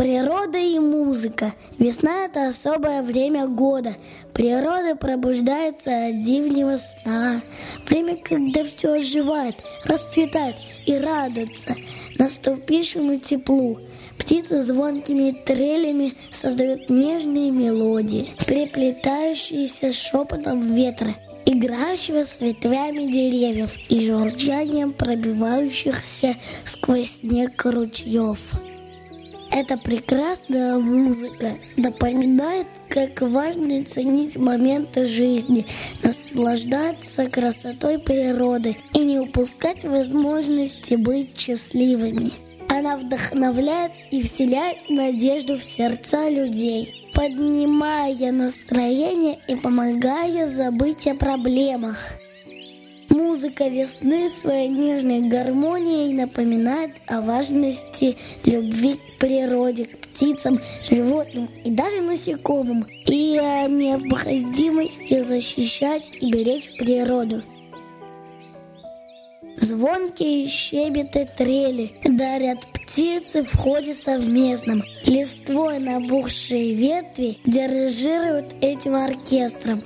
Природа и музыка. Весна – это особое время года. Природа пробуждается от зимнего сна. Время, когда все оживает, расцветает и радуется наступившему теплу. Птицы звонкими трелями создают нежные мелодии, переплетающиеся шепотом ветра, играющего с ветвями деревьев и журчанием пробивающихся сквозь снег ручьев. Эта прекрасная музыка напоминает, как важно ценить моменты жизни, наслаждаться красотой природы и не упускать возможности быть счастливыми. Она вдохновляет и вселяет надежду в сердца людей, поднимая настроение и помогая забыть о проблемах. Музыка весны своей нежной гармонией напоминает о важности любви к природе, к птицам, животным и даже насекомым, и о необходимости защищать и беречь природу. Звонкие щебеты трели дарят птицы в ходе совместном. Листвой набухшие ветви дирижируют этим оркестром.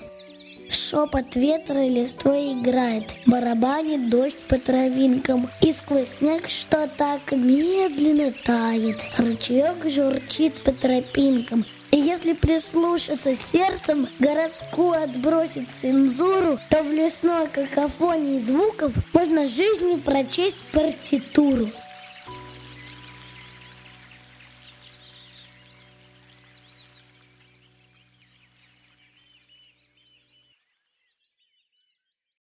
Шепот ветра листвой играет, барабанит дождь по травинкам, и сквозь снег что так медленно тает. Ручеек журчит по тропинкам, и если прислушаться сердцем, городскую отбросить цензуру, то в лесной какофонии звуков можно жизни прочесть партитуру.